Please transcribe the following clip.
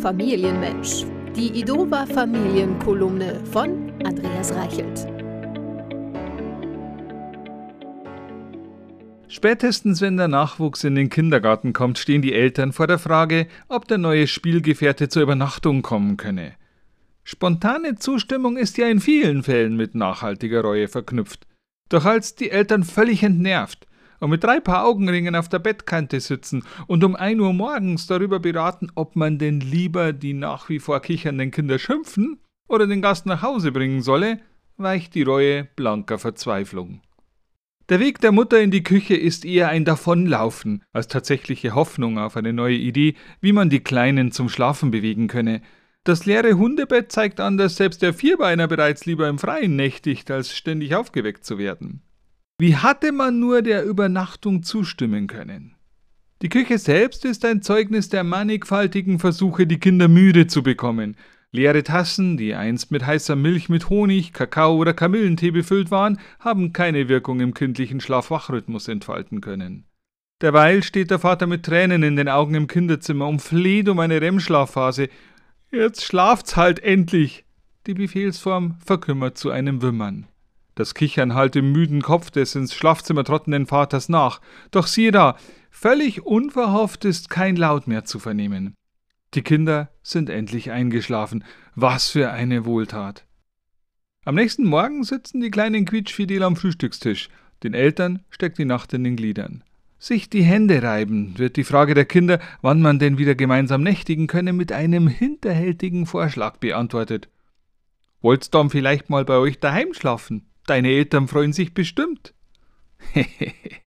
Familienmensch. Die Idova Familienkolumne von Andreas Reichelt. Spätestens wenn der Nachwuchs in den Kindergarten kommt, stehen die Eltern vor der Frage, ob der neue Spielgefährte zur Übernachtung kommen könne. Spontane Zustimmung ist ja in vielen Fällen mit nachhaltiger Reue verknüpft. Doch als die Eltern völlig entnervt und mit drei Paar Augenringen auf der Bettkante sitzen und um ein Uhr morgens darüber beraten, ob man denn lieber die nach wie vor kichernden Kinder schimpfen oder den Gast nach Hause bringen solle, weicht die Reue blanker Verzweiflung. Der Weg der Mutter in die Küche ist eher ein Davonlaufen als tatsächliche Hoffnung auf eine neue Idee, wie man die Kleinen zum Schlafen bewegen könne. Das leere Hundebett zeigt an, dass selbst der Vierbeiner bereits lieber im Freien nächtigt, als ständig aufgeweckt zu werden. Wie hatte man nur der Übernachtung zustimmen können? Die Küche selbst ist ein Zeugnis der mannigfaltigen Versuche, die Kinder müde zu bekommen. Leere Tassen, die einst mit heißer Milch mit Honig, Kakao oder Kamillentee befüllt waren, haben keine Wirkung im kindlichen Schlaf-Wach-Rhythmus entfalten können. Derweil steht der Vater mit Tränen in den Augen im Kinderzimmer und fleht um eine REM-Schlafphase. Jetzt schlaft's halt endlich! Die Befehlsform verkümmert zu einem Wimmern. Das Kichern hallt im müden Kopf des ins Schlafzimmer trottenden Vaters nach. Doch siehe da, völlig unverhofft ist kein Laut mehr zu vernehmen. Die Kinder sind endlich eingeschlafen. Was für eine Wohltat. Am nächsten Morgen sitzen die kleinen Quietschfidel am Frühstückstisch. Den Eltern steckt die Nacht in den Gliedern. Sich die Hände reiben, wird die Frage der Kinder, wann man denn wieder gemeinsam nächtigen könne, mit einem hinterhältigen Vorschlag beantwortet. Wollt's dann vielleicht mal bei euch daheim schlafen? Deine Eltern freuen sich bestimmt.